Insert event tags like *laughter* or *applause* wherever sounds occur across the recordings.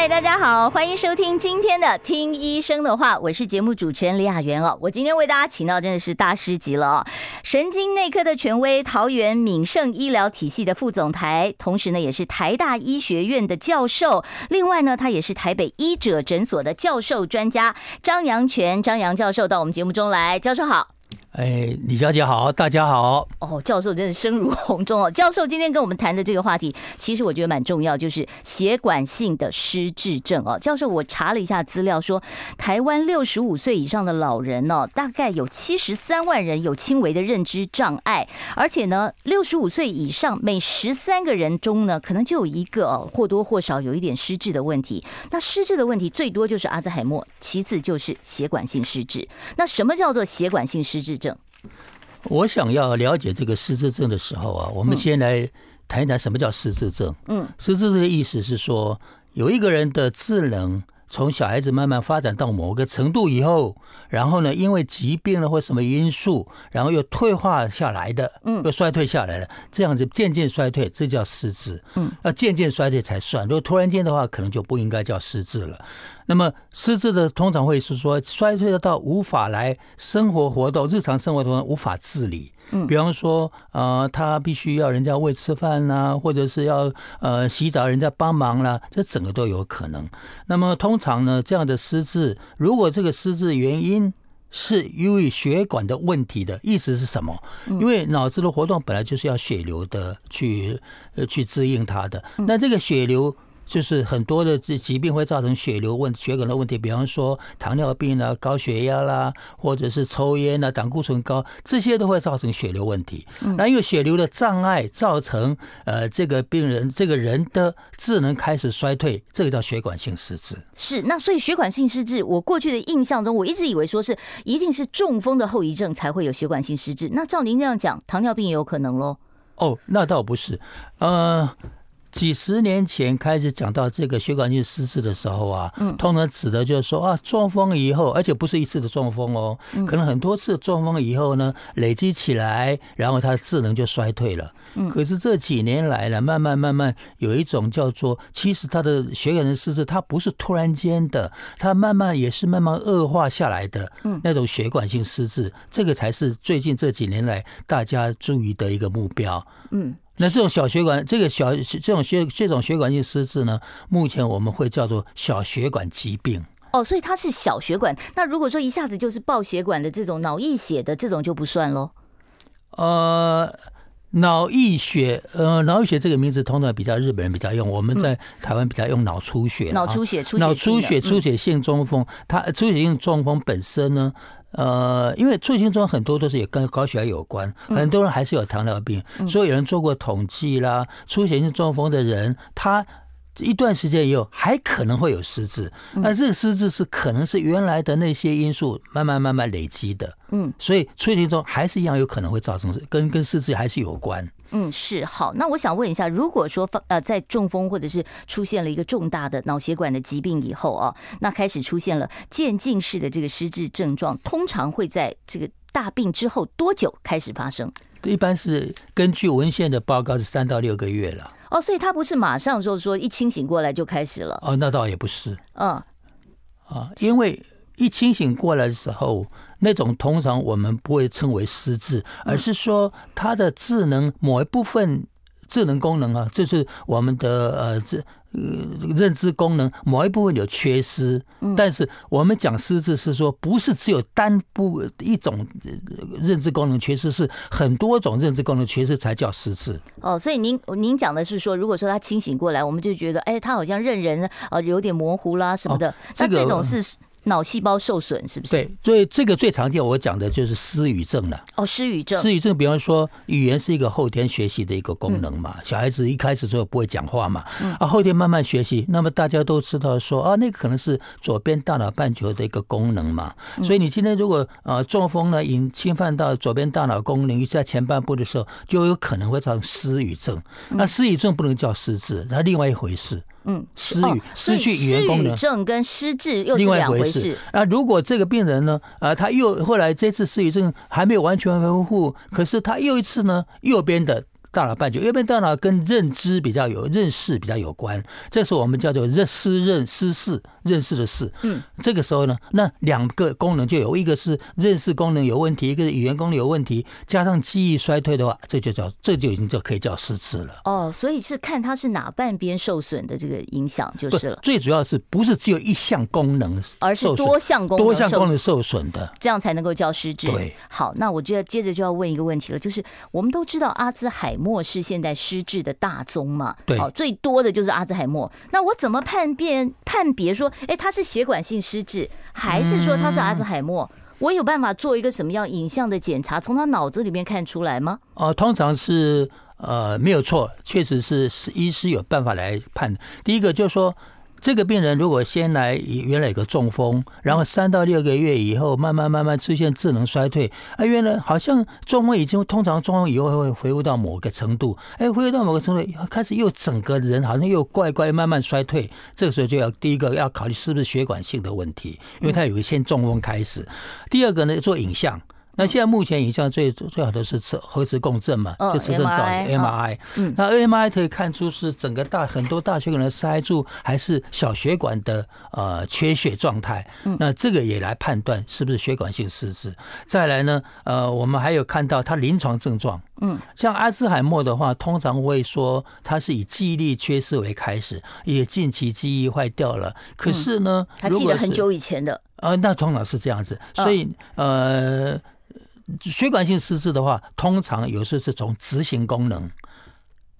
嗨，大家好，欢迎收听今天的《听医生的话》，我是节目主持人李雅媛哦。我今天为大家请到真的是大师级了哦，神经内科的权威，桃园敏盛医疗体系的副总裁，同时呢也是台大医学院的教授，另外呢他也是台北医者诊所的教授专家张阳权张阳教授到我们节目中来，教授好。哎，李小姐好，大家好。哦，教授真的声如洪钟哦。*laughs* 教授今天跟我们谈的这个话题，其实我觉得蛮重要，就是血管性的失智症哦。教授，我查了一下资料说，台湾六十五岁以上的老人哦，大概有七十三万人有轻微的认知障碍，而且呢，六十五岁以上每十三个人中呢，可能就有一个哦，或多或少有一点失智的问题。那失智的问题最多就是阿兹海默，其次就是血管性失智。那什么叫做血管性失智症？我想要了解这个失智症的时候啊，我们先来谈一谈什么叫失智症。嗯，失智症的意思是说，有一个人的智能从小孩子慢慢发展到某个程度以后，然后呢，因为疾病了或什么因素，然后又退化下来的，嗯，又衰退下来了，这样子渐渐衰退，这叫失智。嗯，要渐渐衰退才算。如果突然间的话，可能就不应该叫失智了。那么失智的通常会是说衰退的到无法来生活活动，日常生活中无法自理。嗯，比方说，呃，他必须要人家喂吃饭呐，或者是要呃洗澡人家帮忙啦，这整个都有可能。那么通常呢，这样的失智，如果这个失智原因是因为血管的问题的意思是什么？因为脑子的活动本来就是要血流的去呃去滋应它的，那这个血流。就是很多的这疾病会造成血流问血管的问题，比方说糖尿病啊、高血压啦，或者是抽烟啊、胆固醇高，这些都会造成血流问题。那因为血流的障碍造成呃这个病人这个人的智能开始衰退，这个叫血管性失智。是，那所以血管性失智，我过去的印象中，我一直以为说是一定是中风的后遗症才会有血管性失智。那照您这样讲，糖尿病也有可能喽？哦，那倒不是，呃。几十年前开始讲到这个血管性失智的时候啊，通常指的就是说啊，中风以后，而且不是一次的中风哦，可能很多次中风以后呢，累积起来，然后他的智能就衰退了。可是这几年来了，慢慢慢慢有一种叫做，其实他的血管性失智，它不是突然间的，它慢慢也是慢慢恶化下来的，嗯那种血管性失智，这个才是最近这几年来大家注意的一个目标。嗯。那这种小血管，这个小这种血这种血管性失智呢，目前我们会叫做小血管疾病。哦，所以它是小血管。那如果说一下子就是爆血管的这种脑溢血的这种就不算喽？呃，脑溢血，呃，脑溢血这个名字通常比较日本人比较用，我们在台湾比较用脑出血。脑出血，脑出血，出血性中风，它出血性中风本身呢？呃，因为出血性中很多都是也跟高血压有关，很多人还是有糖尿病，所以有人做过统计啦，出血性中风的人，他一段时间以后还可能会有失智，那这个失智是可能是原来的那些因素慢慢慢慢累积的，嗯，所以出血性中还是一样有可能会造成跟跟失智还是有关。嗯，是好。那我想问一下，如果说呃在中风或者是出现了一个重大的脑血管的疾病以后啊，那开始出现了渐进式的这个失智症状，通常会在这个大病之后多久开始发生？一般是根据文献的报告是三到六个月了。哦，所以他不是马上就说一清醒过来就开始了。哦，那倒也不是。嗯，啊，因为一清醒过来的时候。那种通常我们不会称为失智，而是说他的智能某一部分智能功能啊，就是我们的呃这呃认知功能某一部分有缺失。但是我们讲失智是说不是只有单部一种认知功能缺失，是很多种认知功能缺失才叫失智。哦，所以您您讲的是说，如果说他清醒过来，我们就觉得哎，他好像认人呃有点模糊啦什么的。那这种是。脑细胞受损是不是？对，所以这个最常见我讲的就是失语症了。哦，失语症。失语症，比方说语言是一个后天学习的一个功能嘛，小孩子一开始就不会讲话嘛，啊，后天慢慢学习，那么大家都知道说啊，那个可能是左边大脑半球的一个功能嘛。所以你今天如果呃中风呢，引侵犯到左边大脑功能，在前半部的时候，就有可能会造成失语症。那失语症不能叫失智，那另外一回事。嗯，失语、失去语言功能，失语症跟失智又是两回事。那如果这个病人呢，啊，他又后来这次失语症还没有完全恢复，可是他又一次呢，右边的。大脑半球，右边大脑跟认知比较有认识比较有关，这是我们叫做认失认失识认识的事。嗯，这个时候呢，那两个功能就有一个是认识功能有问题，一个是语言功能有问题，加上记忆衰退的话，这就叫这就已经就可以叫失智了。哦，所以是看它是哪半边受损的这个影响就是了。最主要是不是只有一项功能，而是多项功能多项功能受损的，这样才能够叫失智。对，好，那我就要接着就要问一个问题了，就是我们都知道阿兹海默是现在失智的大宗嘛？对，最多的就是阿兹海默。那我怎么判辨判别说，哎，他是血管性失智，还是说他是阿兹海默？嗯、我有办法做一个什么样影像的检查，从他脑子里面看出来吗？哦、呃，通常是呃没有错，确实是是医师有办法来判。第一个就是说。这个病人如果先来原来有个中风，然后三到六个月以后慢慢慢慢出现智能衰退，啊，原来好像中风已经通常中风以后会恢复到某个程度，哎，恢复到某个程度开始又整个人好像又怪怪慢慢衰退，这个时候就要第一个要考虑是不是血管性的问题，因为他有个先中风开始，第二个呢做影像。那现在目前影像最最好的是磁核磁共振嘛，就磁振造影 MRI。嗯，那 MRI 可以看出是整个大很多大血管的塞住，还是小血管的呃缺血状态。嗯，那这个也来判断是不是血管性失智。再来呢，呃，我们还有看到他临床症状。嗯，像阿兹海默的话，通常会说他是以记忆力缺失为开始，也近期记忆坏掉了。可是呢，他记得很久以前的。呃，那通常是这样子，所以呃。血管性失智的话，通常有时候是从执行功能。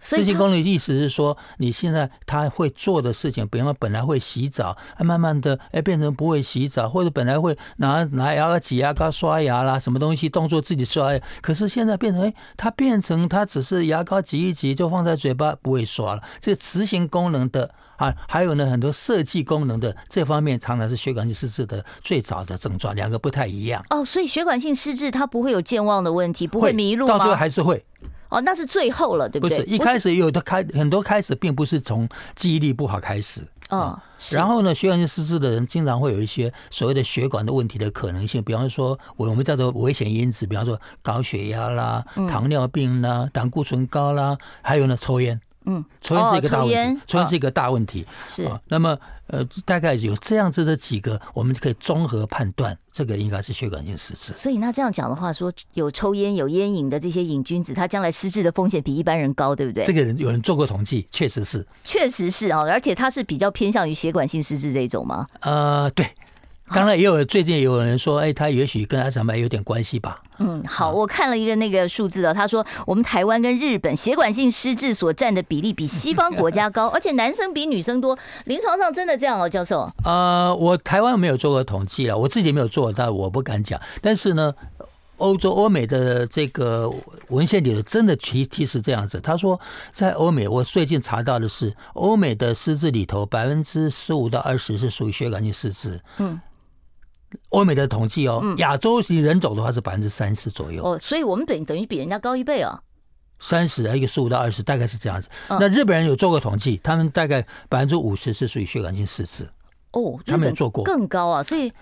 执行功能的意思是说，你现在他会做的事情，比方说本来会洗澡，慢慢的哎变成不会洗澡，或者本来会拿拿牙膏挤牙膏刷牙啦，什么东西动作自己刷，可是现在变成哎，他变成他只是牙膏挤一挤就放在嘴巴不会刷了。这个执行功能的啊，还有呢很多设计功能的这方面，常常是血管性失智的最早的症状，两个不太一样。哦，所以血管性失智它不会有健忘的问题，不会迷路吗？到最后还是会。哦，那是最后了，对不对？不是，一开始有的开很多开始，并不是从记忆力不好开始。哦，然后呢，血管性失智的人经常会有一些所谓的血管的问题的可能性，比方说，我我们叫做危险因子，比方说高血压啦、糖尿病啦、胆固醇高啦，还有呢，抽烟。嗯，抽烟是一个大问题，抽烟是一个大问题。是，那么呃，大概有这样子的几个，我们就可以综合判断，这个应该是血管性失智。所以那这样讲的话，说有抽烟、有烟瘾的这些瘾君子，他将来失智的风险比一般人高，对不对？这个人有人做过统计，确实是，确实是啊，而且他是比较偏向于血管性失智这种吗？呃，对。当然也有最近也有人说，哎，他也许跟阿什海默有点关系吧。嗯，好，我看了一个那个数字啊，他说我们台湾跟日本血管性失智所占的比例比西方国家高，而且男生比女生多。临床上真的这样哦，教授？呃，我台湾没有做过统计啊，我自己没有做，但我不敢讲。但是呢。欧洲、欧美的这个文献里头真的提提示这样子，他说在欧美，我最近查到的是，欧美的失智里头，百分之十五到二十是属于血管性失智。嗯，欧美的统计哦，亚洲人种的话是百分之三十左右。哦，所以我们等等于比人家高一倍啊。三十，一个十五到二十，大概是这样子。那日本人有做过统计，他们大概百分之五十是属于血管性失智。哦，他们有做过更高啊，所以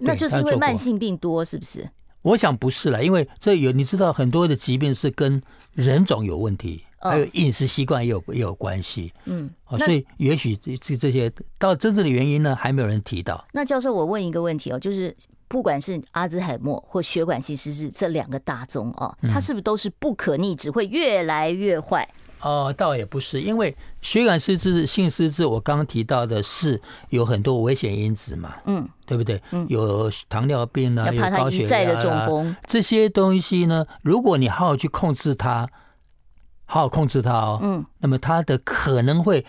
那就是因为慢性病多，是不是？我想不是了，因为这有你知道很多的疾病是跟人种有问题，还有饮食习惯也有也有关系。嗯，所以也许这这些到真正的原因呢，还没有人提到。那教授，我问一个问题哦，就是不管是阿兹海默或血管性失智这两个大宗哦，它是不是都是不可逆，只会越来越坏？哦，倒也不是，因为血管失智、性失智，我刚刚提到的是有很多危险因子嘛，嗯，对不对？嗯，有糖尿病啊，有高血压啊，这些东西呢，如果你好好去控制它，好好控制它哦，嗯，那么它的可能会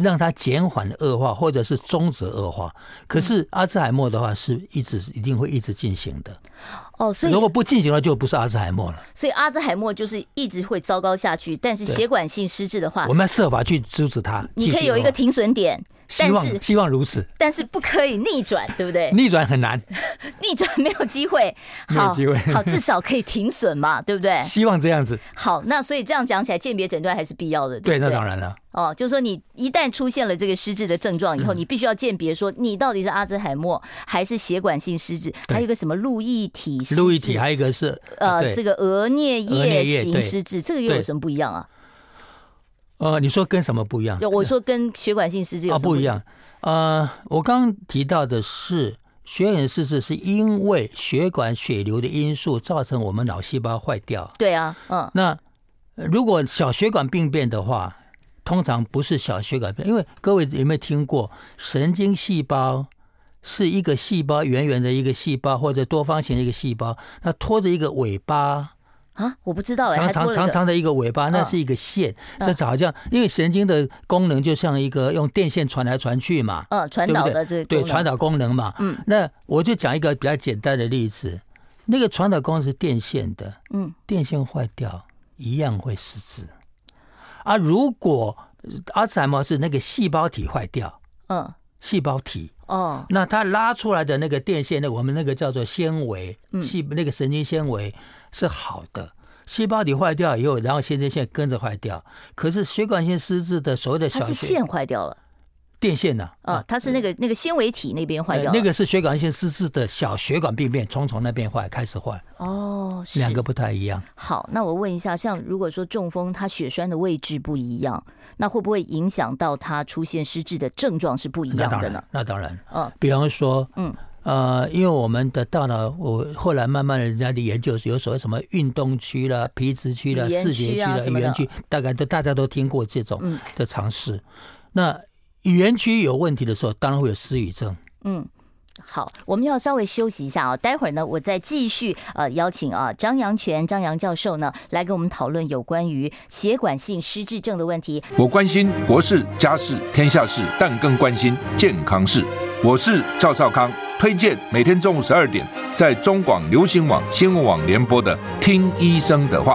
让它减缓恶化，或者是终止恶化。可是阿兹海默的话，是一直一定会一直进行的。哦，所以如果不进行了，就不是阿兹海默了。所以阿兹海默就是一直会糟糕下去。但是血管性失智的话，我们要设法去阻止它。你可以有一个停损点。但是希望如此，但是不可以逆转，对不对？*laughs* 逆转很难，*laughs* 逆转没有机会，没有机会。好，至少可以停损嘛，对不对？*laughs* 希望这样子。好，那所以这样讲起来，鉴别诊断还是必要的，对，对，那当然了。哦，就是说你一旦出现了这个失智的症状以后，嗯、你必须要鉴别说你到底是阿兹海默还是血管性失智，还有一个什么路易体路易体还有一个是呃这个额颞叶型失智，这个又有什么不一样啊？呃，你说跟什么不一样？我说跟血管性失智有什么不一样？哦呃，我刚刚提到的是血管失智，是因为血管血流的因素造成我们脑细胞坏掉。对啊，嗯。那如果小血管病变的话，通常不是小血管病，因为各位有没有听过，神经细胞是一个细胞，圆圆的一个细胞或者多方形的一个细胞，它拖着一个尾巴。啊，我不知道哎，长长长长的一个尾巴，那是一个线，这好像因为神经的功能就像一个用电线传来传去嘛，嗯，传导的这对传导功能嘛，嗯，那我就讲一个比较简单的例子，那个传导功能是电线的，嗯，电线坏掉一样会失智，啊，如果阿兹海默是那个细胞体坏掉，嗯，细胞体，哦，那它拉出来的那个电线，那我们那个叫做纤维，细那个神经纤维。是好的，细胞体坏掉以后，然后神经线跟着坏掉。可是血管性失智的所谓的小，它是线坏掉了，电线呢？啊，它是那个那个纤维体那边坏掉了，那个是血管性失智的小血管病变，从从那边坏开始坏。哦，两个不太一样。好，那我问一下，像如果说中风，它血栓的位置不一样，那会不会影响到它出现失智的症状是不一样的呢？那当然，嗯，比方说，嗯。呃，因为我们的大脑，我后来慢慢的人家的研究有所谓什么运动区啦、皮质区啦、视觉区啦、语言区，大概都大家都听过这种的尝试。那语言区有问题的时候，当然会有失语症。嗯，好，我们要稍微休息一下啊，待会儿呢，我再继续呃邀请啊张阳泉张阳教授呢来跟我们讨论有关于血管性失智症的问题。我关心国事、家事、天下事，但更关心健康事。我是赵少康。推荐每天中午十二点在中广流行网新闻网联播的《听医生的话》，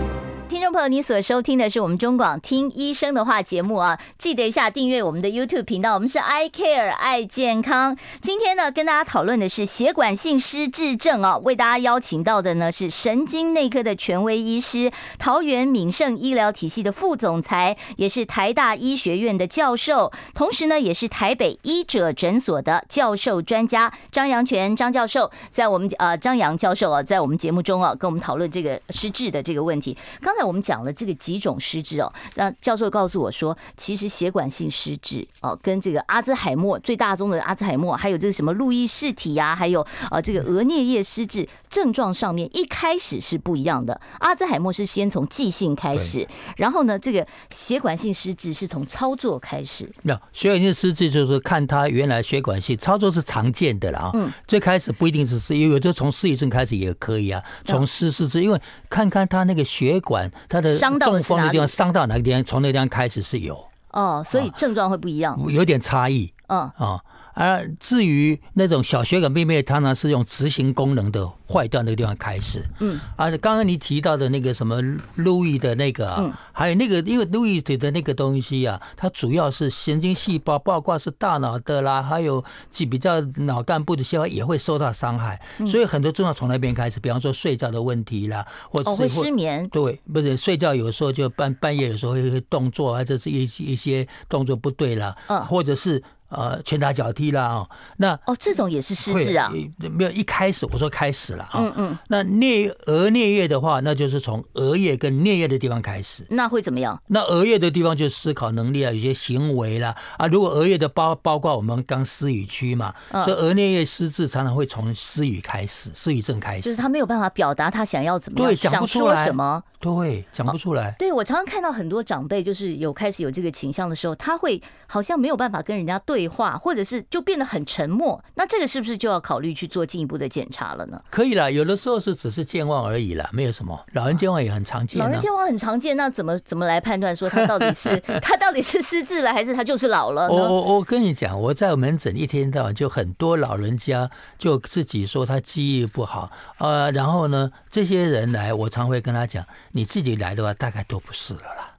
听众朋友，你所收听的是我们中广听医生的话节目啊，记得一下订阅我们的 YouTube 频道。我们是 I Care 爱健康。今天呢，跟大家讨论的是血管性失智症啊，为大家邀请到的呢是神经内科的权威医师，桃园敏盛医疗体系的副总裁，也是台大医学院的教授，同时呢也是台北医者诊所的教授专家张阳泉张教授，在我们呃张阳教授啊，在我们节目中啊，跟我们讨论这个失智的这个问题。刚才我们。讲了这个几种失智哦，那教授告诉我说，其实血管性失智哦，跟这个阿兹海默最大宗的阿兹海默，还有这个什么路易氏体呀，还有啊这个额颞叶失智症状上面一开始是不一样的。阿兹海默是先从记性开始，然后呢，这个血管性失智是从操作开始。没有血管性失智就是看他原来血管性操作是常见的了啊。嗯，最开始不一定是失，有的从失语症开始也可以啊，从失失智，因为看看他那个血管。他的中风的地方伤到哪个地方？从那个地方开始是有哦，所以症状会不一样，有点差异。嗯啊。而至于那种小血管病变，常常是用执行功能的坏掉那个地方开始。嗯，而且刚刚你提到的那个什么路易的那个，嗯，还有那个因为路易的那个东西啊，它主要是神经细胞，包括是大脑的啦，还有几比较脑干部的细胞也会受到伤害。所以很多症状从那边开始，比方说睡觉的问题啦，或者是会失眠。对，不是睡觉有时候就半半夜有时候会动作，或者是一一些动作不对啦，嗯，或者是。呃，拳打脚踢啦啊，那哦，这种也是失智啊？没有，一开始我说开始了啊，嗯嗯，那颞额颞叶的话，那就是从额叶跟颞叶的地方开始，那会怎么样？那额叶的地方就是思考能力啊，有些行为啦啊，如果额叶的包包括我们刚思语区嘛，嗯、所以额颞叶失智常常会从思语开始，思语症开始，就是他没有办法表达他想要怎么样，对，讲不出来什么，对，讲不出来。哦、对我常常看到很多长辈，就是有开始有这个倾向的时候，他会好像没有办法跟人家对话，或者是。就变得很沉默，那这个是不是就要考虑去做进一步的检查了呢？可以啦，有的时候是只是健忘而已啦，没有什么。老人健忘也很常见，老人健忘很常见，那怎么怎么来判断说他到底是 *laughs* 他到底是失智了，还是他就是老了呢？我我我跟你讲，我在门诊一天到晚就很多老人家就自己说他记忆不好，呃，然后呢，这些人来，我常会跟他讲，你自己来的话，大概都不是了啦。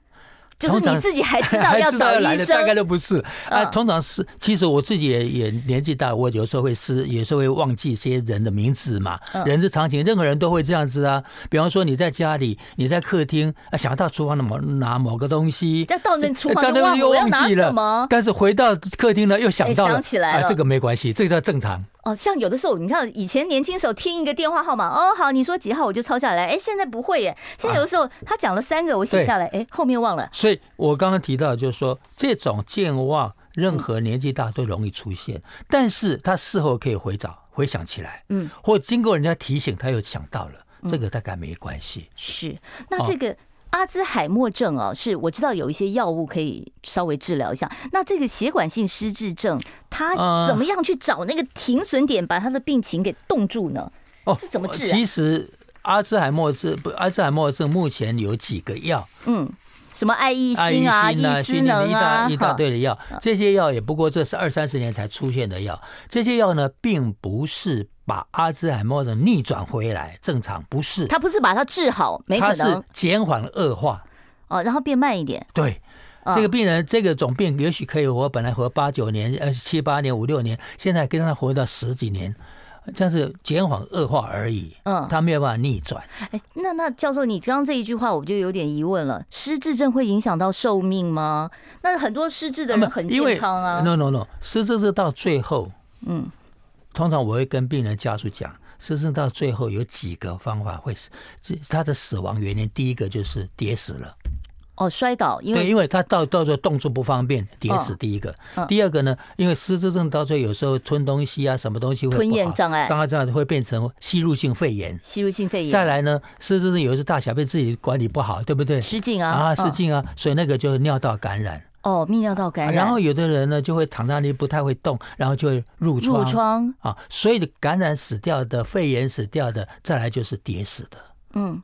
就是你自己还知道要找医生，大概都不是啊。通常是，其实我自己也也年纪大，我有时候会失，有时候会忘记一些人的名字嘛。人之常情，任何人都会这样子啊。比方说你在家里，你在客厅啊，想到厨房的某拿某个东西，再到那厨房又忘又忘记了，但是回到客厅呢又想到了，想起来了，这个没关系，这个叫正常。哦，像有的时候，你看以前年轻时候听一个电话号码，哦，好，你说几号我就抄下来。哎，现在不会耶，现在有的时候他讲了三个，我写下来，哎，后面忘了。所以我刚刚提到就是说，这种健忘，任何年纪大都容易出现，但是他事后可以回找、回想起来，嗯，或经过人家提醒，他又想到了，这个大概没关系。是，那这个。阿兹海默症啊，是我知道有一些药物可以稍微治疗一下。那这个血管性失智症，他怎么样去找那个停损点，把他的病情给冻住呢？哦，是怎么治啊？其实阿兹海默症不，阿兹海默症目前有几个药，嗯。什么爱益欣啊，益思能啊，一大堆的药，这些药也不过这是二三十年才出现的药。这些药呢，并不是把阿兹海默症逆转回来正常，不是。他不是把它治好，没可能。它是减缓恶化。哦，然后变慢一点。对，这个病人这个种病也许可以活，本来活八九年，呃，七八年，五六年，现在跟他活到十几年。这是减缓恶化而已，嗯，他没有办法逆转。哎，那那教授，你刚刚这一句话我就有点疑问了：失智症会影响到寿命吗？那很多失智的人很健康啊。No No No，失智是到最后，嗯，通常我会跟病人家属讲，失智到最后有几个方法会死，他的死亡原因第一个就是跌死了。哦，摔倒，因为对，因为他到到时候动作不方便，跌死。第一个，哦、第二个呢，因为失智症到最后有时候吞东西啊，什么东西会吞咽障碍，障碍障碍会变成吸入性肺炎。吸入性肺炎。再来呢，失智症有时候大小便自己管理不好，对不对？失禁啊啊，失禁啊，所以那个就是尿道感染。哦，泌尿道感染。然后有的人呢，就会躺在那里不太会动，然后就会褥疮。褥疮啊，所以感染死掉的、肺炎死掉的，再来就是跌死的。嗯。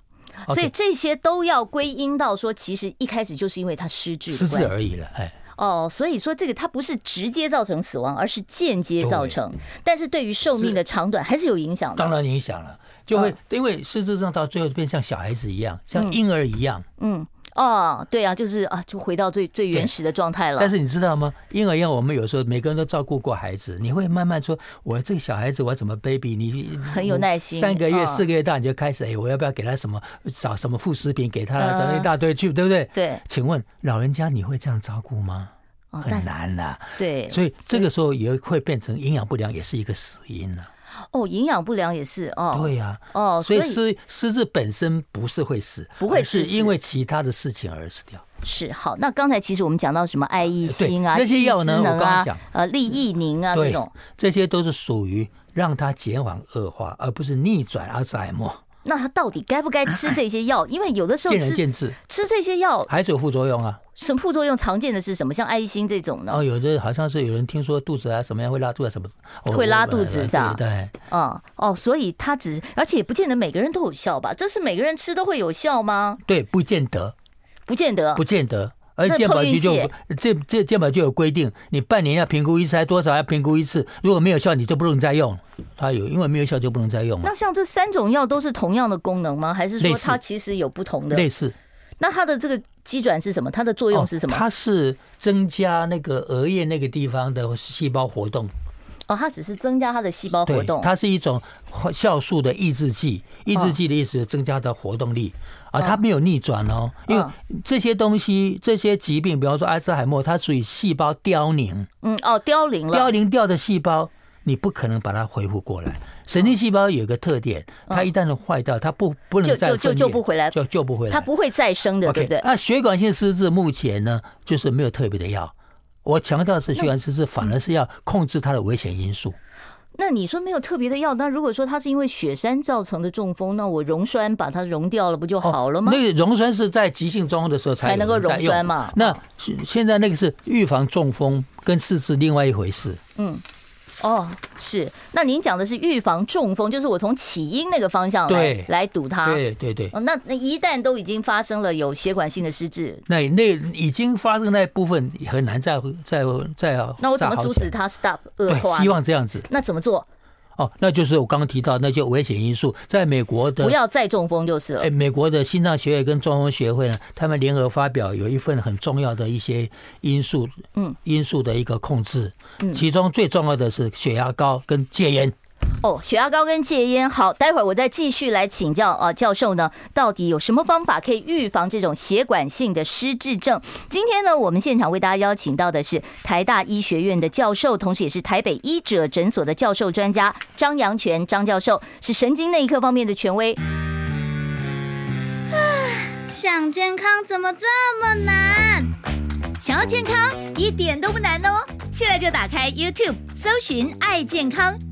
所以这些都要归因到说，其实一开始就是因为他失智失智而已了，哎。哦，所以说这个它不是直接造成死亡，而是间接造成。但是对于寿命的长短还是有影响的。当然影响了，就会因为失智症到最后变像小孩子一样，像婴儿一样。嗯。哦，对啊，就是啊，就回到最最原始的状态了。但是你知道吗？婴儿一样，我们有时候每个人都照顾过孩子，你会慢慢说，我这个小孩子我怎么 baby？你 *laughs* 很有耐心。三个月、四个月大你就开始，哎，我要不要给他什么？找什么副食品给他？找一大堆去，对不对？对。请问老人家你会这样照顾吗？很难呐。对。所以这个时候也会变成营养不良，也是一个死因了。哦，营养不良也是哦。对呀，哦，所以失失智本身不是会死，不会是因为其他的事情而死掉。是好，那刚才其实我们讲到什么爱益心啊，那些药呢？我刚刚讲，呃，利益宁啊，这种这些都是属于让它减缓恶化，而不是逆转阿兹海默。那他到底该不该吃这些药？因为有的时候见仁见智，吃这些药还是有副作用啊。什么副作用？常见的是什么？像爱心这种呢？哦，有的好像是有人听说肚子啊什么样会拉肚子什么，会拉肚子是吧？对，哦哦，所以他只而且也不见得每个人都有效吧？这是每个人吃都会有效吗？对，不见得，不见得，不见得。而健保局就这这健保就有规定，你半年要评估一次，还多少要评估一次？如果没有效，你就不能再用。它有，因为没有效就不能再用。那像这三种药都是同样的功能吗？还是说它其实有不同的？类似。那它的这个基转是什么？它的作用是什么？它是增加那个额叶那个地方的细胞活动。哦，它只是增加它的细胞活动，，它是一种酵素的抑制剂。抑制剂的意思是增加的活动力，啊，它没有逆转哦，因为这些东西、这些疾病，比方说阿兹海默，它属于细胞凋零。嗯，哦，凋零了，凋零掉的细胞，你不可能把它恢复过来。神经细胞有一个特点，它一旦是坏掉，它不不能再就就救不回来，就救不回来，它不会再生的，对不对？那血管性失智目前呢，就是没有特别的药。我强调是血管失智，反而是要控制它的危险因素。那你说没有特别的药，那如果说它是因为雪山造成的中风，那我溶栓把它溶掉了，不就好了吗？哦、那个溶栓是在急性中风的时候才才能够溶栓嘛。那现在那个是预防中风跟四肢另外一回事。嗯。哦，是。那您讲的是预防中风，就是我从起因那个方向来来堵它。对对对。哦，那那一旦都已经发生了有血管性的失智，那那已经发生那部分很难再再再。那我怎么阻止它 stop 恶化？希望这样子。那怎么做？哦，那就是我刚刚提到那些危险因素，在美国的不要再中风就是了。哎，美国的心脏学会跟中风学会呢，他们联合发表有一份很重要的一些因素，嗯，因素的一个控制，嗯，其中最重要的是血压高跟戒烟。哦，血压高跟戒烟，好，待会儿我再继续来请教啊，教授呢，到底有什么方法可以预防这种血管性的失智症？今天呢，我们现场为大家邀请到的是台大医学院的教授，同时也是台北医者诊所的教授专家张阳泉张教授，是神经内科方面的权威。想健康怎么这么难？想要健康一点都不难哦，现在就打开 YouTube 搜寻“爱健康”。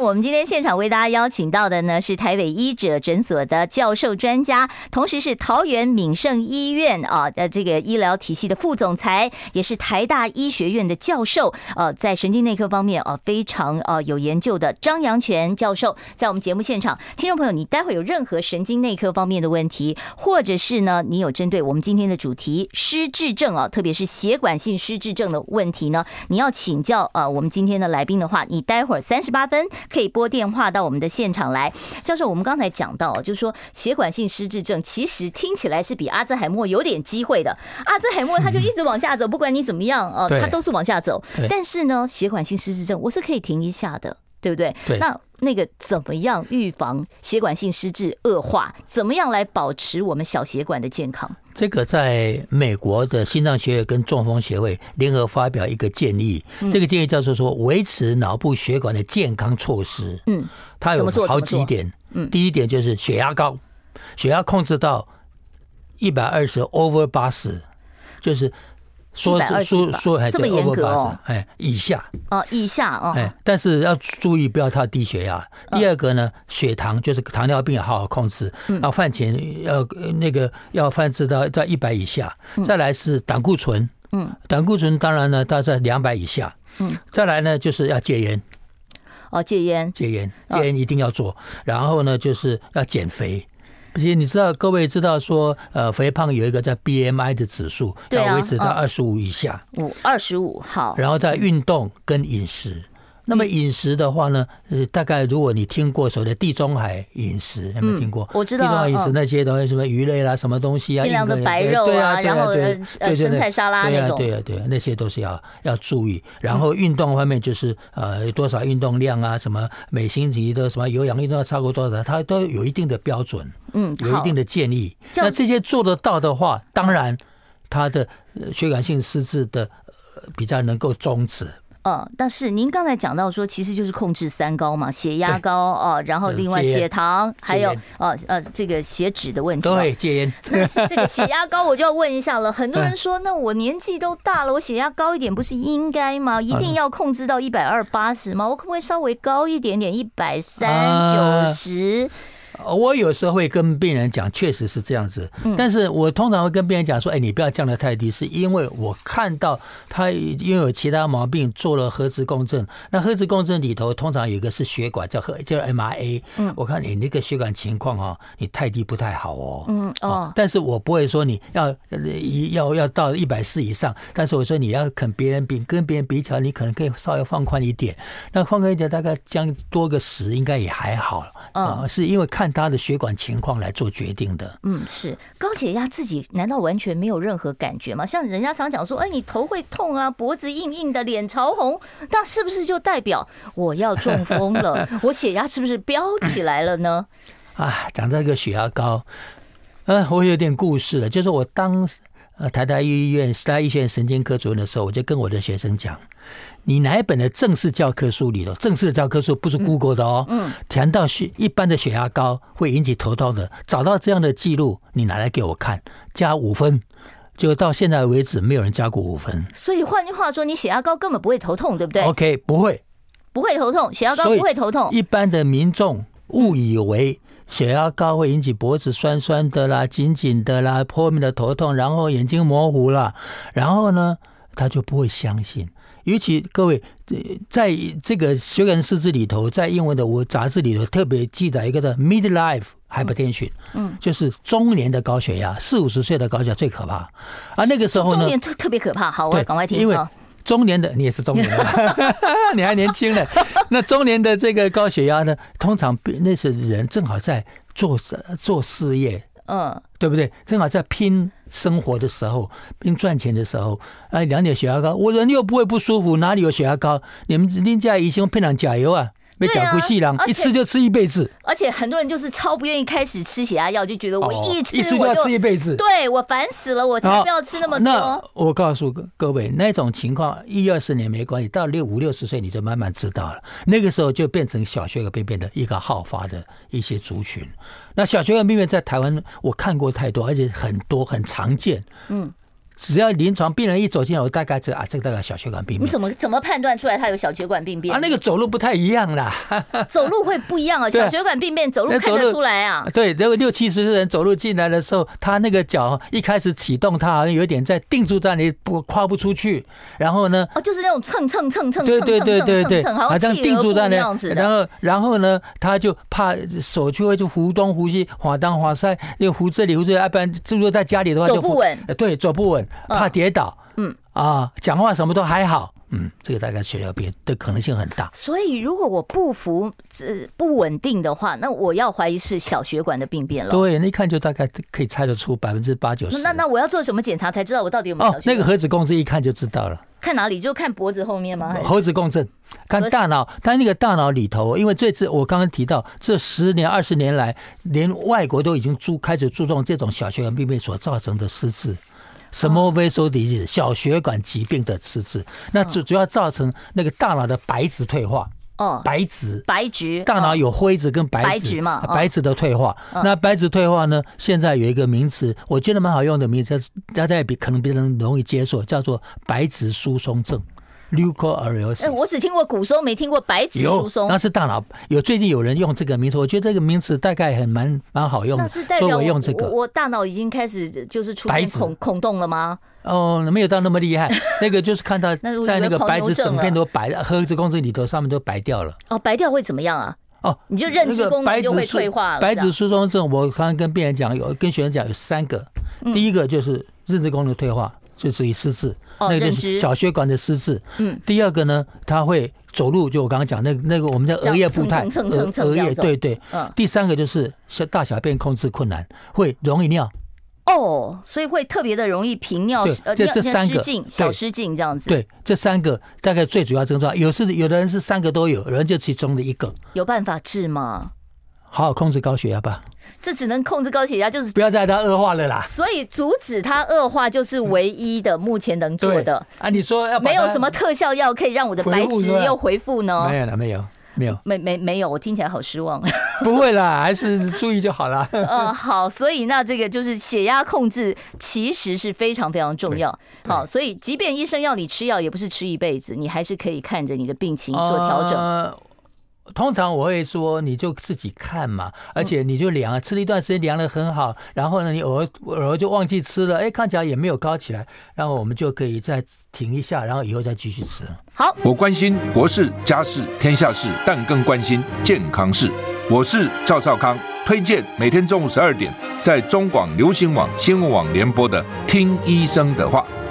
我们今天现场为大家邀请到的呢，是台北医者诊所的教授专家，同时是桃园敏盛医院啊的这个医疗体系的副总裁，也是台大医学院的教授。呃，在神经内科方面啊，非常呃有研究的张阳全教授，在我们节目现场，听众朋友，你待会有任何神经内科方面的问题，或者是呢，你有针对我们今天的主题失智症啊，特别是血管性失智症的问题呢，你要请教呃我们今天的来宾的话，你待会儿三十八分。可以拨电话到我们的现场来，教授。我们刚才讲到，就是说血管性失智症其实听起来是比阿兹海默有点机会的。阿兹海默他就一直往下走，不管你怎么样哦，他都是往下走。但是呢，血管性失智症我是可以停一下的，对不对？那那个怎么样预防血管性失智恶化？怎么样来保持我们小血管的健康？这个在美国的心脏学会跟中风协会联合发表一个建议，这个建议叫做说维持脑部血管的健康措施。嗯，它有好几点。嗯，第一点就是血压高，血压控制到一百二十 over 八十，就是。说是说说还这么严格哦，哎，以下。哦，以下哦，哎，但是要注意不要太低血压。第二个呢，血糖就是糖尿病要好好控制，要饭前要那个要饭至到在一百以下。再来是胆固醇，嗯，胆固醇当然呢，它在两百以下，嗯，再来呢就是要戒烟，哦，戒烟，戒烟，戒烟一定要做。然后呢就是要减肥。而且你知道，各位知道说，呃，肥胖有一个叫 BMI 的指数，要维持到二十五以下。五二十五好。然后在运动跟饮食。那么饮食的话呢，呃，大概如果你听过所谓的地中海饮食，有没有听过？我知道。地中海饮食那些东西，什么鱼类啦，什么东西啊，尽量的白肉啊，然后呃生菜沙拉那种，对啊对啊，那些都是要要注意。然后运动方面就是呃多少运动量啊，什么每星期的什么有氧运动要超过多少，它都有一定的标准，嗯，有一定的建议。那这些做得到的话，当然它的血管性失智的比较能够终止。嗯，但是您刚才讲到说，其实就是控制三高嘛，血压高哦，然后另外血糖，还有呃呃这个血脂的问题。对，戒烟。那 *laughs* 这个血压高，我就要问一下了。很多人说，那我年纪都大了，我血压高一点不是应该吗？一定要控制到一百二八十吗？我可不可以稍微高一点点，一百三九十？我有时候会跟病人讲，确实是这样子。但是我通常会跟病人讲说，哎，你不要降得太低，是因为我看到他因为有其他毛病，做了核磁共振。那核磁共振里头通常有一个是血管，叫叫 MRA。嗯，我看你那个血管情况哈，你太低不太好哦。嗯哦，但是我不会说你要要要到一百四以上，但是我说你要肯别人比跟别人比起来，你可能可以稍微放宽一点。那放宽一点，大概将多个十，应该也还好。啊，是因为看他的血管情况来做决定的。嗯，是高血压自己难道完全没有任何感觉吗？像人家常讲说，哎，你头会痛啊，脖子硬硬的，脸潮红，那是不是就代表我要中风了？*laughs* 我血压是不是飙起来了呢？啊，讲这个血压高，嗯，我有点故事了。就是我当呃台大医院台大医学院神经科主任的时候，我就跟我的学生讲。你哪一本的正式教科书里头，正式的教科书不是 Google 的哦。嗯，谈到血一般的血压高会引起头痛的，找到这样的记录，你拿来给我看，加五分。就到现在为止，没有人加过五分。所以换句话说，你血压高根本不会头痛，对不对？OK，不会，不会头痛，血压高不会头痛。一般的民众误以为血压高会引起脖子酸酸的啦、紧紧的啦、破面的头痛，然后眼睛模糊了，然后呢，他就不会相信。尤其各位，在这个血管失智里头，在英文的我杂志里头特别记载一个叫 midlife hypertension，嗯，就是中年的高血压，四五十岁的高血压最可怕啊。那个时候呢，中年特特别可怕。好，我赶快听。因为中年的你也是中年的，*laughs* 你还年轻呢。那中年的这个高血压呢，通常那些人正好在做做事业，嗯，对不对？正好在拼。生活的时候，拼赚钱的时候，哎，量点血压高，我人又不会不舒服，哪里有血压高？你们人家医生配上加油啊？没讲不细了，一吃就吃一辈子。而且很多人就是超不愿意开始吃血压药，就觉得我一吃一吃就要吃一辈子。对，我烦死了，我才不要吃那么多。那我告诉各位，那种情况一二十年没关系，到六五六十岁你就慢慢知道了。那个时候就变成小血管病变的一个好发的一些族群。那小血管病变在台湾我看过太多，而且很多很常见。嗯。只要临床病人一走进来，我大概知道啊，这个大概小血管病变。你怎么怎么判断出来他有小血管病变？啊，那个走路不太一样啦，*laughs* 走路会不一样啊。小血管病变走路看得出来啊。对，这个六七十岁人走路进来的时候，他那个脚一开始启动，他好像有点在定住在那里，不跨不出去。然后呢？哦，就是那种蹭蹭蹭蹭蹭对对对对对，好像定住在那样子。然后然后呢，他就怕手就会就扶东扶西，晃东晃西，又扶这里扶这里，一般如果在家里的话就走不稳。对，走不稳，怕跌倒。嗯啊，讲话什么都还好，嗯，这个大概血小病的可能性很大。所以如果我不服这不稳定的话，那我要怀疑是小血管的病变了。对，那一看就大概可以猜得出百分之八九十。那那我要做什么检查才知道我到底有没有小血管？哦，那个核磁共振一看就知道了。看哪里？就看脖子后面吗？核磁共振，看大脑。但那个大脑里头，因为这次我刚刚提到，这十年二十年来，连外国都已经注开始注重这种小血管病变所造成的失智。什么 vessel disease 小血管疾病的失智，那主主要造成那个大脑的白质退化。哦，白质，白质，大脑有灰质跟白质嘛，白质的退化。那白质退化呢？现在有一个名词，我觉得蛮好用的名词，大家也比可能别人容易接受，叫做白质疏松症。Leukoariosis 哎，我只听过骨松，没听过白质疏松。那是大脑有最近有人用这个名词，我觉得这个名词大概很蛮蛮好用的。那是代表我用这个，我大脑已经开始就是出现孔孔洞了吗？哦，没有到那么厉害。*laughs* 那个就是看到在那个白质整片都白，核子共振里头上面都白掉了。哦，白掉会怎么样啊？哦，你就认知功能就会退化了。白质疏松症，我刚刚跟病人讲，有跟学生讲有三个，第一个就是认知功能退化，就属于失智。那个就是小血管的失智。嗯，第二个呢，他会走路，就我刚刚讲那个那个我们叫额叶步态，额额叶对对。嗯，第三个就是小大小便控制困难，会容易尿。哦，所以会特别的容易频尿，呃，这这三个小失禁这样子。对，这三个大概最主要症状，有是有的人是三个都有，有人就其中的一个。有办法治吗？好好控制高血压吧。这只能控制高血压，就是不要再让它恶化了啦。所以阻止它恶化就是唯一的目前能做的啊。你说要没有什么特效药可以让我的白质又回复呢？没有了，没有，没有，没没没有，我听起来好失望。*laughs* 不会啦，还是注意就好了。嗯，*laughs* 好，所以那这个就是血压控制其实是非常非常重要。好，所以即便医生要你吃药，也不是吃一辈子，你还是可以看着你的病情做调整。通常我会说，你就自己看嘛，而且你就量，吃了一段时间量的很好，然后呢，你偶尔偶尔就忘记吃了，哎，看起来也没有高起来，然后我们就可以再停一下，然后以后再继续吃。好，我关心国事、家事、天下事，但更关心健康事。我是赵少康，推荐每天中午十二点在中广流行网、新闻网联播的《听医生的话》。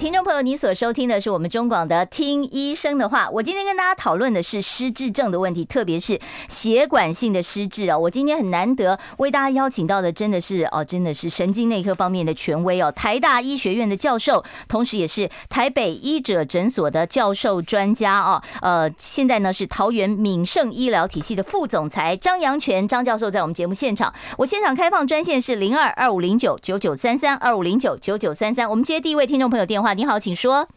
听众朋友，你所收听的是我们中广的《听医生的话》。我今天跟大家讨论的是失智症的问题，特别是血管性的失智啊。我今天很难得为大家邀请到的，真的是哦，真的是神经内科方面的权威哦，台大医学院的教授，同时也是台北医者诊所的教授专家哦。呃，现在呢是桃园敏盛医疗体系的副总裁张阳泉张教授在我们节目现场。我现场开放专线是零二二五零九九九三三二五零九九九三三。我们接第一位听众朋友电话。你好，请说。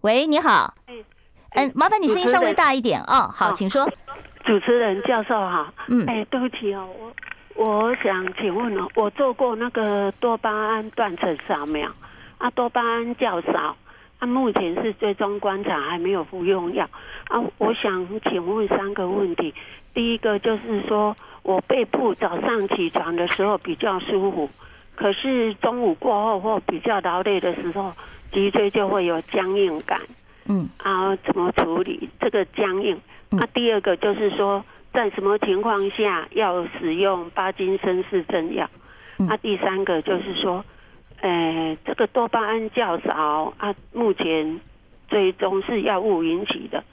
喂，你好。嗯，麻烦你声音稍微大一点哦。好，请说。主持人教授哈。嗯。哎，对不起哦，我我想请问哦，我做过那个多巴胺断层扫描，啊，多巴胺较少，啊，目前是追踪观察，还没有服用药。啊，我想请问三个问题。第一个就是说我背部早上起床的时候比较舒服。可是中午过后或比较劳累的时候，脊椎就会有僵硬感。嗯，啊，怎么处理这个僵硬？那、啊、第二个就是说，在什么情况下要使用巴金森氏症药？那、啊、第三个就是说，呃，这个多巴胺较少啊，目前最终是药物引起的。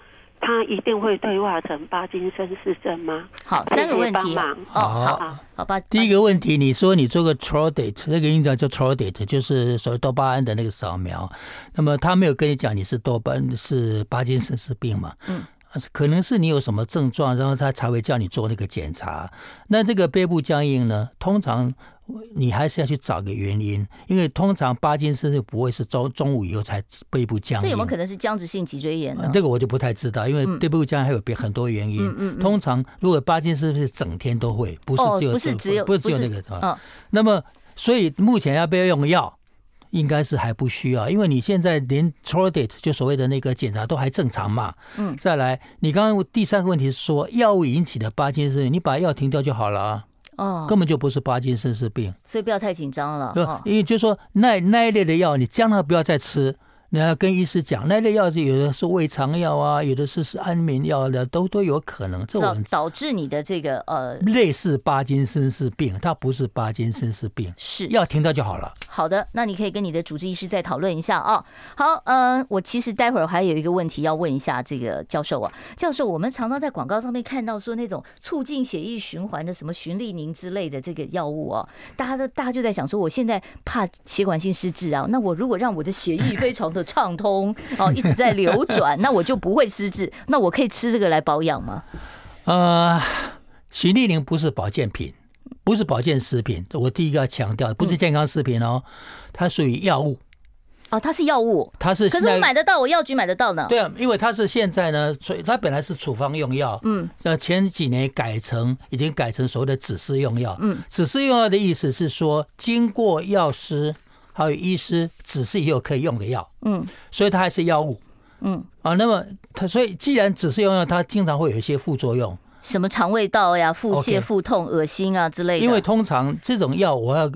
他一定会退化成巴金森氏症吗？好，三个问题。哦，好好好吧。第一个问题，你说你做个 Trodate，那个印象叫 Trodate，就是所谓多巴胺的那个扫描。那么他没有跟你讲你是多巴胺是巴金森氏病嘛？嗯，可能是你有什么症状，然后他才会叫你做那个检查。那这个背部僵硬呢，通常。你还是要去找个原因，因为通常巴金森是不会是中中午以后才背部僵硬。这有没有可能是僵直性脊椎炎呢？这个我就不太知道，因为背部僵硬还有别很多原因。嗯嗯，通常如果巴金森是整天都会，不是只有不是只有不是只有那个嗯。那么，所以目前要不要用药，应该是还不需要，因为你现在连 Trodet 就所谓的那个检查都还正常嘛。嗯。再来，你刚刚第三个问题是说药物引起的巴金森，你把药停掉就好了啊。哦，根本就不是巴金森氏病，所以不要太紧张了。对，因为就是说那那一类的药，你将来不要再吃。你要跟医师讲，那类药是有的是胃肠药啊，有的是是安眠药的，都都有可能。这种导致你的这个呃类似巴金森氏病，它不是巴金森氏病，是药停掉就好了。好的，那你可以跟你的主治医师再讨论一下啊、哦。好，嗯、呃，我其实待会儿还有一个问题要问一下这个教授啊。教授，我们常常在广告上面看到说那种促进血液循环的什么循利宁之类的这个药物哦，大家都大家就在想说，我现在怕血管性失智啊，那我如果让我的血液非常的畅通哦，*laughs* 一直在流转，那我就不会失智。那我可以吃这个来保养吗？呃，徐丽玲不是保健品，不是保健食品。我第一个要强调，不是健康食品哦，它属于药物。哦，它是药物，它是，可是我买得到，我药局买得到呢。对啊，因为它是现在呢，所以它本来是处方用药，嗯，那前几年改成已经改成所谓的指示用药，嗯，指示用药的意思是说，经过药师。还有医师指示也有可以用的药，嗯，所以它还是药物，嗯。啊，那么它所以既然只是用药，它经常会有一些副作用，什么肠胃道呀、腹泻、腹痛、恶心啊之类的。因为通常这种药，我要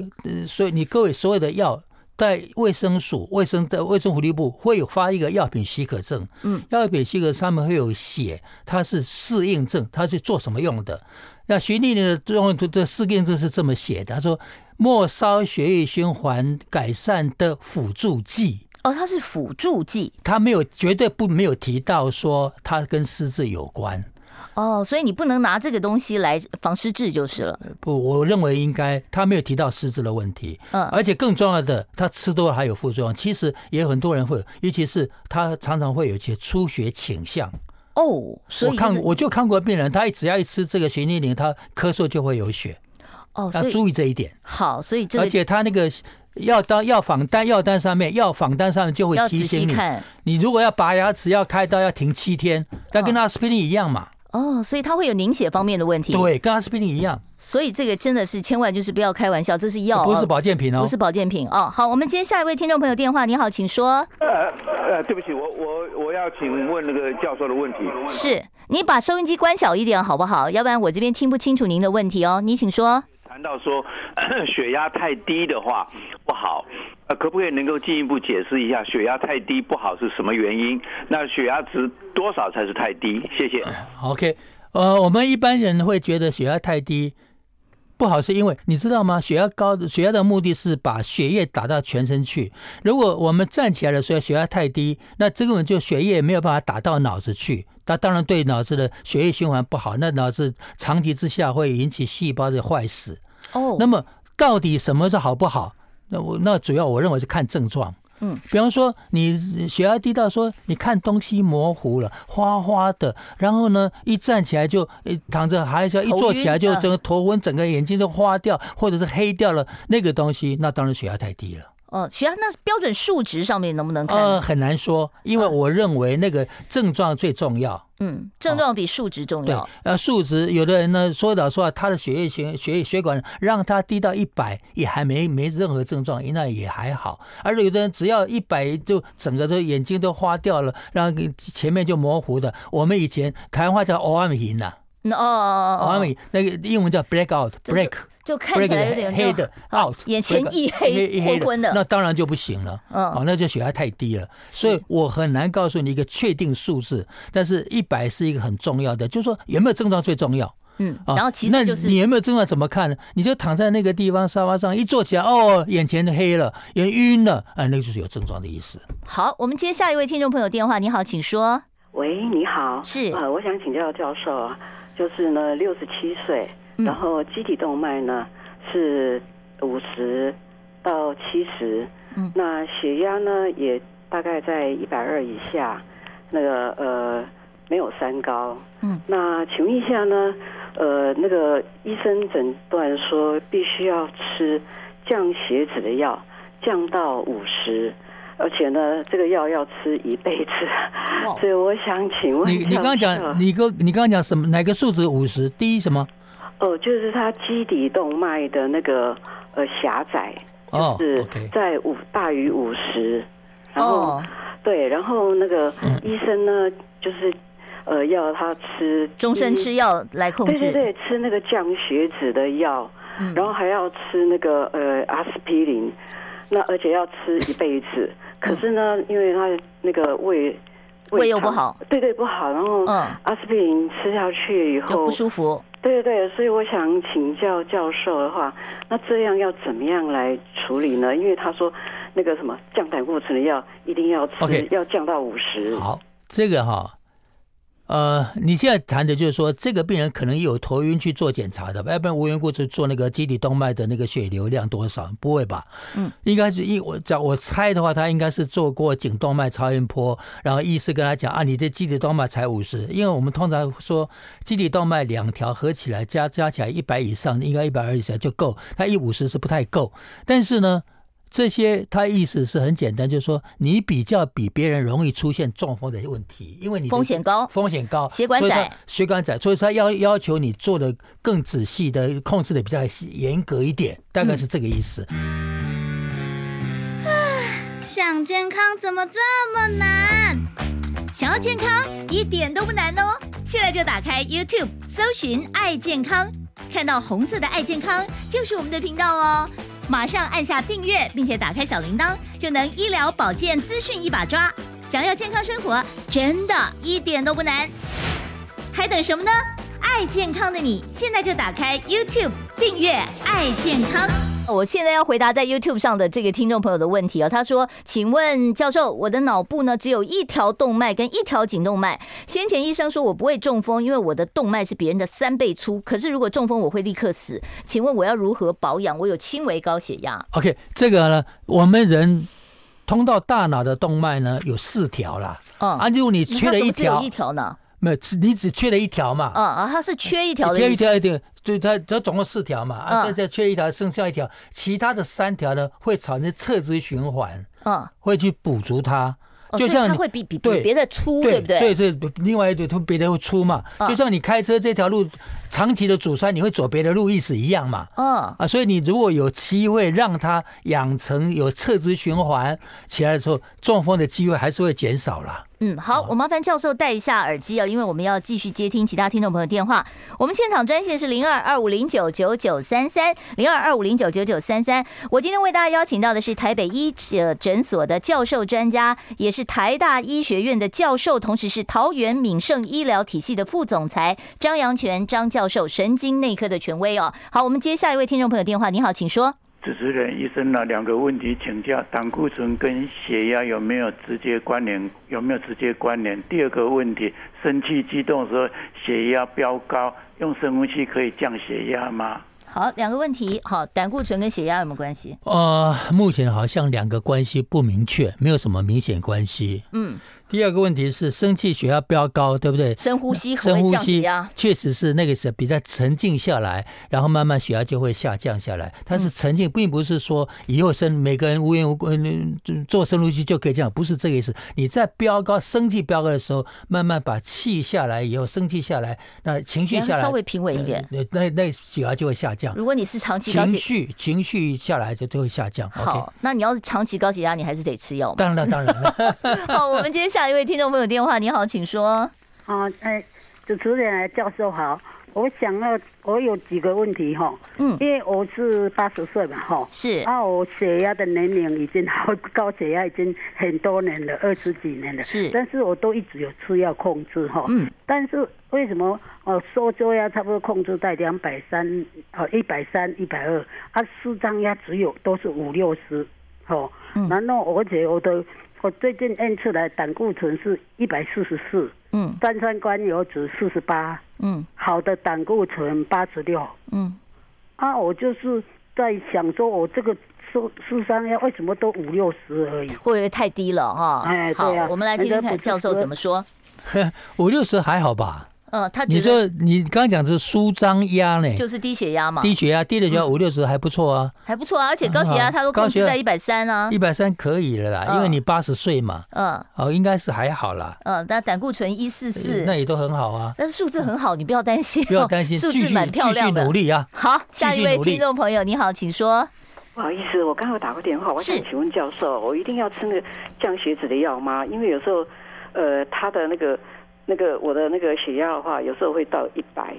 所以你各位所有的药，在卫生署、卫生的卫生福利部会有发一个药品许可证，嗯，药品许可上面会有写它是适应症，它是做什么用的。那循利宁的作用的适应症是这么写的，他说。末梢血液循环改善的辅助剂哦，它是辅助剂，它没有绝对不没有提到说它跟失智有关哦，所以你不能拿这个东西来防失智就是了。不，我认为应该他没有提到失智的问题，嗯，而且更重要的，他吃多了还有副作用。其实也有很多人会，尤其是他常常会有一些出血倾向哦。所以、就是、我看我就看过病人，他只要一吃这个循利宁，他咳嗽就会有血。哦，要注意这一点。好，所以这个、而且他那个药单药房单药单上面药房单上面就会提醒你，你如果要拔牙齿要开刀要停七天，那跟阿司匹林一样嘛。哦，所以它会有凝血方面的问题。对，跟阿司匹林一样。所以这个真的是千万就是不要开玩笑，这是药，不是保健品哦，不是保健品哦。好，我们接下一位听众朋友电话，你好，请说。呃呃，对不起，我我我要请问那个教授的问题。是你把收音机关小一点好不好？要不然我这边听不清楚您的问题哦。你请说。谈到说 *clears throat* 血压太低的话不好，呃，可不可以能够进一步解释一下血压太低不好是什么原因？那血压值多少才是太低？谢谢。OK，呃，我们一般人会觉得血压太低不好，是因为你知道吗？血压高的血压的目的是把血液打到全身去。如果我们站起来的时候血压太低，那这个就血液没有办法打到脑子去，那当然对脑子的血液循环不好，那脑子长期之下会引起细胞的坏死。哦，那么到底什么是好不好？那我那主要我认为是看症状。嗯，比方说你血压低到说你看东西模糊了，花花的，然后呢一站起来就一躺着，还是要一坐起来就整个头昏，整个眼睛都花掉，或者是黑掉了那个东西，那当然血压太低了。哦，血压那标准数值上面能不能看？呃，很难说，因为我认为那个症状最重要。嗯，症状比数值重要。对，呃，数值有的人呢说老实话他的血液血血液血管让他低到一百，也还没没任何症状，那也还好。而有的人只要一百就整个都眼睛都花掉了，让前面就模糊的。我们以前台湾话叫乌暗型呐。哦哦哦，那个英文叫 black out break。就看起来有点黑的，out，眼前一黑昏昏的，那当然就不行了。嗯，哦，那就血压太低了，所以我很难告诉你一个确定数字。但是一百是一个很重要的，就是说有没有症状最重要。嗯，然后其实就是你有没有症状怎么看呢？你就躺在那个地方沙发上，一坐起来，哦，眼前黑了，眼晕了，啊，那就是有症状的意思。好，我们接下一位听众朋友电话。你好，请说。喂，你好，是啊，我想请教教授啊，就是呢，六十七岁。然后基底动脉呢是五十到七十，嗯，那血压呢也大概在一百二以下，那个呃没有三高，嗯，那请问一下呢，呃那个医生诊断说必须要吃降血脂的药，降到五十，而且呢这个药要吃一辈子，哦，*laughs* 所以我想请问你，你刚刚讲你哥你刚刚讲什么？哪个数值五十？第一什么？哦，就是他基底动脉的那个呃狭窄，就是在五大于五十，然后对，然后那个医生呢，就是呃要他吃终身吃药来控制，对对对，吃那个降血脂的药，然后还要吃那个呃阿司匹林，那而且要吃一辈子。*laughs* 可是呢，因为他那个胃胃又不好，对对不好，然后阿司匹林吃下去以后就不舒服。对对，所以我想请教教授的话，那这样要怎么样来处理呢？因为他说那个什么降胆固醇的药一定要吃.要降到五十。好，这个哈。呃，你现在谈的就是说，这个病人可能有头晕去做检查的，要不然无缘故去做那个基底动脉的那个血流量多少？不会吧？嗯，应该是一我讲我猜的话，他应该是做过颈动脉超音波，然后医师跟他讲啊，你的基底动脉才五十，因为我们通常说基底动脉两条合起来加加起来一百以上，应该一百二以上就够，他一五十是不太够，但是呢。这些他意思是很简单，就是说你比较比别人容易出现中风的问题，因为你风险高，风险高，血管窄，血管窄，所以他要要求你做的更仔细的控制的比较严格一点，大概是这个意思。想健康怎么这么难？想要健康一点都不难哦，现在就打开 YouTube 搜寻爱健康，看到红色的爱健康就是我们的频道哦。马上按下订阅，并且打开小铃铛，就能医疗保健资讯一把抓。想要健康生活，真的一点都不难，还等什么呢？爱健康的你，现在就打开 YouTube 订阅爱健康。我现在要回答在 YouTube 上的这个听众朋友的问题啊，他说：“请问教授，我的脑部呢只有一条动脉跟一条颈动脉。先前医生说我不会中风，因为我的动脉是别人的三倍粗。可是如果中风，我会立刻死。请问我要如何保养？我有轻微高血压。” OK，这个呢，我们人通到大脑的动脉呢有四条啦。嗯，啊，如果你缺了一条，一条呢？没有，你只缺了一条嘛。啊啊，它是缺一条的。缺一条一条，对，它它总共四条嘛，啊，现在缺一条，剩下一条，其他的三条呢会产生侧支循环，嗯，会去补足它。就像它会比比比别的粗，对不对？所以是另外一对，它别的会粗嘛。就像你开车这条路长期的阻塞，你会走别的路，意思一样嘛。嗯啊，所以你如果有机会让它养成有侧支循环起来的时候，中风的机会还是会减少了。嗯，好，我麻烦教授戴一下耳机哦，因为我们要继续接听其他听众朋友电话。我们现场专线是零二二五零九九九三三零二二五零九九九三三。我今天为大家邀请到的是台北医者诊所的教授专家，也是台大医学院的教授，同时是桃园敏盛医疗体系的副总裁张阳泉张教授，神经内科的权威哦。好，我们接下一位听众朋友电话，你好，请说。主持人医生呢，两个问题请教：胆固醇跟血压有没有直接关联？有没有直接关联？第二个问题，生气激动的时候血压飙高，用深呼吸可以降血压吗？好，两个问题。好，胆固醇跟血压有没有关系？呃，目前好像两个关系不明确，没有什么明显关系。嗯。第二个问题是生气血压飙高，对不对？深呼吸会降血压，确实是那个是比较沉静下来，然后慢慢血压就会下降下来。它是沉静，并不是说以后生每个人无缘无故做深呼吸就可以这样，不是这个意思。你在飙高、生气飙高的时候，慢慢把气下来以后，生气下来，那情绪下来稍微平稳一点，那那那血压就会下降。如果你是长期情绪情绪下来就都会下降。好，okay? 那你要是长期高血压，你还是得吃药。当然了，当然了。*laughs* 好，我们今天下一位听众朋友电话，你好，请说。啊，哎，主持人教授好，我想要我有几个问题哈，嗯，因为我是八十岁嘛哈，是，啊，我血压的年龄已经好高，血压已经很多年了，二十几年了，是，但是我都一直有吃药控制哈，嗯，但是为什么哦，收缩压差不多控制在两百三，哦，一百三、一百二，啊，舒张压只有都是五六十，哦，嗯，然后而且我的。我最近验出来胆固醇是一百四十四，嗯，三酸甘油酯四十八，嗯，好的胆固醇八十六，嗯，啊，我就是在想说，我这个受受伤要为什么都五六十而已？会不会太低了哈？哎，对啊，我们来听听看教授怎么说。*laughs* 五六十还好吧？嗯，他你说你刚刚讲的是舒张压呢？就是低血压嘛。低血压，低的血压五六十还不错啊。还不错啊，而且高血压他都控制在一百三啊。一百三可以了啦，因为你八十岁嘛。嗯。哦，应该是还好啦。嗯，那胆固醇一四四，那也都很好啊。但是数字很好，你不要担心。*laughs* 不要担心，数字蛮漂亮的。继续努力啊！好，下一位听众朋友，你好，请说。不好意思，我刚刚有打过电话，我想请问教授，我一定要吃那个降血脂的药吗？因为有时候，呃，他的那个。那个我的那个血压的话，有时候会到一百，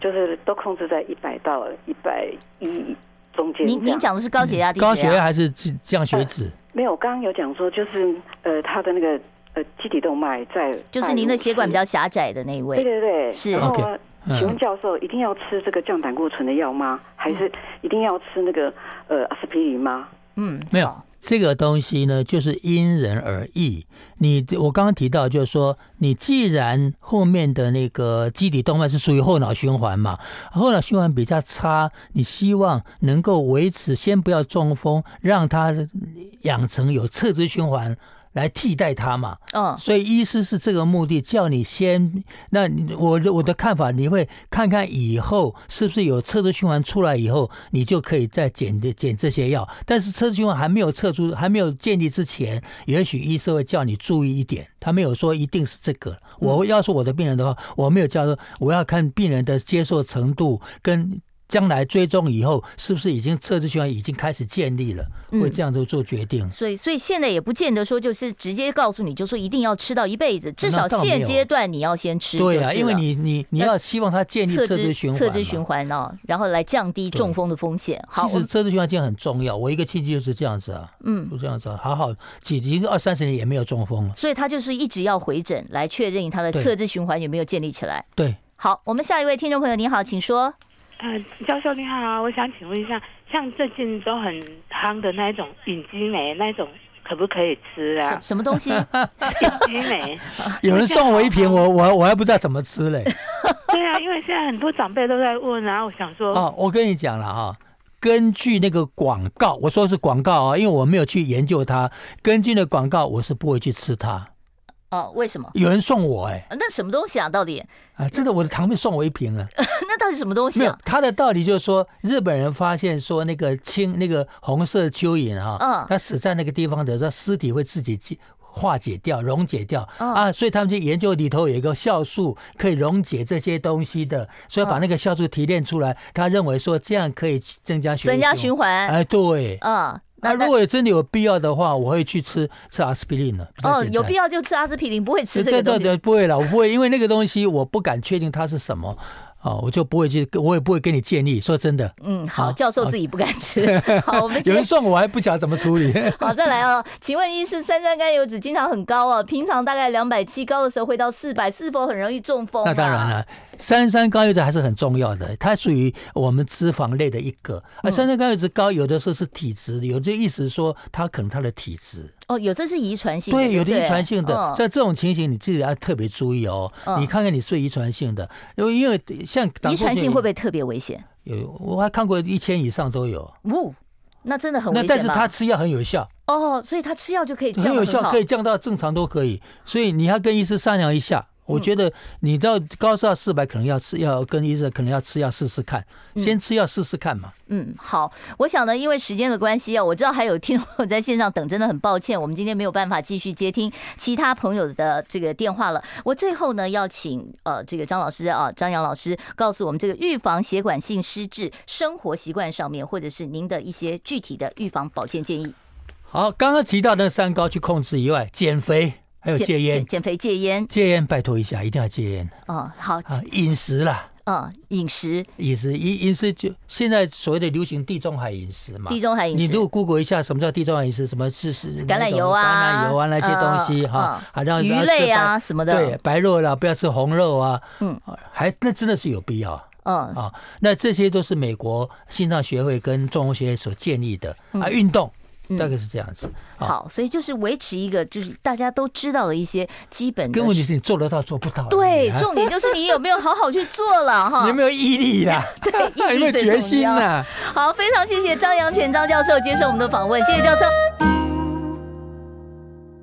就是都控制在一百到一百一中间。您您讲的是高血压、低血压？高血压还是降血脂？呃、没有，我刚刚有讲说，就是呃，他的那个呃，基底动脉在，就是您的血管比较狭窄的那一位。对对对，是。然后，okay, 请问教授，一定要吃这个降胆固醇的药吗？还是一定要吃那个呃阿司匹林吗？嗯，没有。这个东西呢，就是因人而异。你我刚刚提到，就是说，你既然后面的那个基底动脉是属于后脑循环嘛，后脑循环比较差，你希望能够维持，先不要中风，让它养成有侧支循环。来替代它嘛，嗯，所以医师是这个目的，叫你先。那我我的看法，你会看看以后是不是有侧支循环出来以后，你就可以再减的减这些药。但是侧支循环还没有测出，还没有建立之前，也许医师会叫你注意一点。他没有说一定是这个。我要是我的病人的话，我没有叫说我要看病人的接受程度跟。将来追踪以后，是不是已经侧支循环已经开始建立了？会这样子做决定。所以，所以现在也不见得说就是直接告诉你，就说一定要吃到一辈子。至少现阶段你要先吃。对啊，因为你你你要希望它建立侧支循环，侧支循环哦，然后来降低中风的风险。好，其实侧支循环这样很重要。我一个亲戚就是这样子啊，嗯，就这样子，好好几已经二三十年也没有中风了。所以他就是一直要回诊来确认他的侧支循环有没有建立起来。对，好，我们下一位听众朋友，你好，请说。呃，教授你好，我想请问一下，像最近都很夯的那一种隐肌酶，那一种可不可以吃啊？什么东西？隐肌酶？*laughs* 有人送我一瓶，我我我还不知道怎么吃嘞。*laughs* 对啊，因为现在很多长辈都在问，然后我想说，哦，我跟你讲了哈，根据那个广告，我说是广告啊，因为我没有去研究它，根据那广告，我是不会去吃它。哦，为什么？有人送我哎、欸，那什么东西啊？到底啊，真的，我的堂妹送我一瓶啊。*laughs* 那到底什么东西啊？他的道理就是说，日本人发现说那个青那个红色蚯蚓啊，嗯，它死在那个地方的时候，尸体会自己化解掉、溶解掉、嗯、啊，所以他们就研究里头有一个酵素可以溶解这些东西的，所以把那个酵素提炼出来，他认为说这样可以增加循增加循环。哎，对，嗯。那如果真的有必要的话，我会去吃吃阿司匹林的。哦，有必要就吃阿司匹林，不会吃这个东西。对对对，不会了，我不会，因为那个东西我不敢确定它是什么。哦，我就不会去，我也不会给你建议。说真的，嗯，好，教授自己不敢吃。好，*laughs* 我们 *laughs* 有人送我还不晓得怎么处理。*laughs* 好，再来哦，请问医师，三酸甘油脂经常很高啊，平常大概两百七，高的时候会到四百，是否很容易中风？那当然了，三酸甘油酯还是很重要的，它属于我们脂肪类的一个。而三酸甘油酯高，有的时候是体质，有的意思是说它可能它的体质。哦，有这是遗传性的，对，有的遗传性的，在这种情形你自己要特别注意哦。你看看你是不是遗传性的，因为因为像遗传性会不会特别危险？有，我还看过一千以上都有。呜，那真的很危险。那但是他吃药很有效哦，所以他吃药就可以很有效，可以降到正常都可以。所以你要跟医师商量一下。我觉得你到高烧四百，可能要吃，要跟医生可能要吃药试试看，先吃药试试看嘛。嗯，好，我想呢，因为时间的关系啊，我知道还有听众 *laughs* 在线上等，真的很抱歉，我们今天没有办法继续接听其他朋友的这个电话了。我最后呢，要请呃这个张老师啊，张扬老师告诉我们这个预防血管性失智生活习惯上面，或者是您的一些具体的预防保健建议。好，刚刚提到那三高去控制以外，减肥。还有戒烟，减肥戒烟，戒烟拜托一下，一定要戒烟。哦，好，饮食啦，嗯，饮食，饮食，饮饮食就现在所谓的流行地中海饮食嘛。地中海饮食，你如果 Google 一下什么叫地中海饮食，什么是是橄榄油啊，橄榄油啊那些东西哈，好像鱼类啊什么的，对，白肉啦，不要吃红肉啊，嗯，还那真的是有必要，嗯。啊，那这些都是美国心脏学会跟中风协会所建议的。啊，运动。大概是这样子，好，所以就是维持一个，就是大家都知道的一些基本的。根本就是你做得到做不到。对，重点就是你有没有好好去做了哈？*laughs* 有没有毅力啦？*laughs* 对，*laughs* 毅力最重要。决心呢。好，非常谢谢张阳泉张教授接受我们的访问，谢谢教授。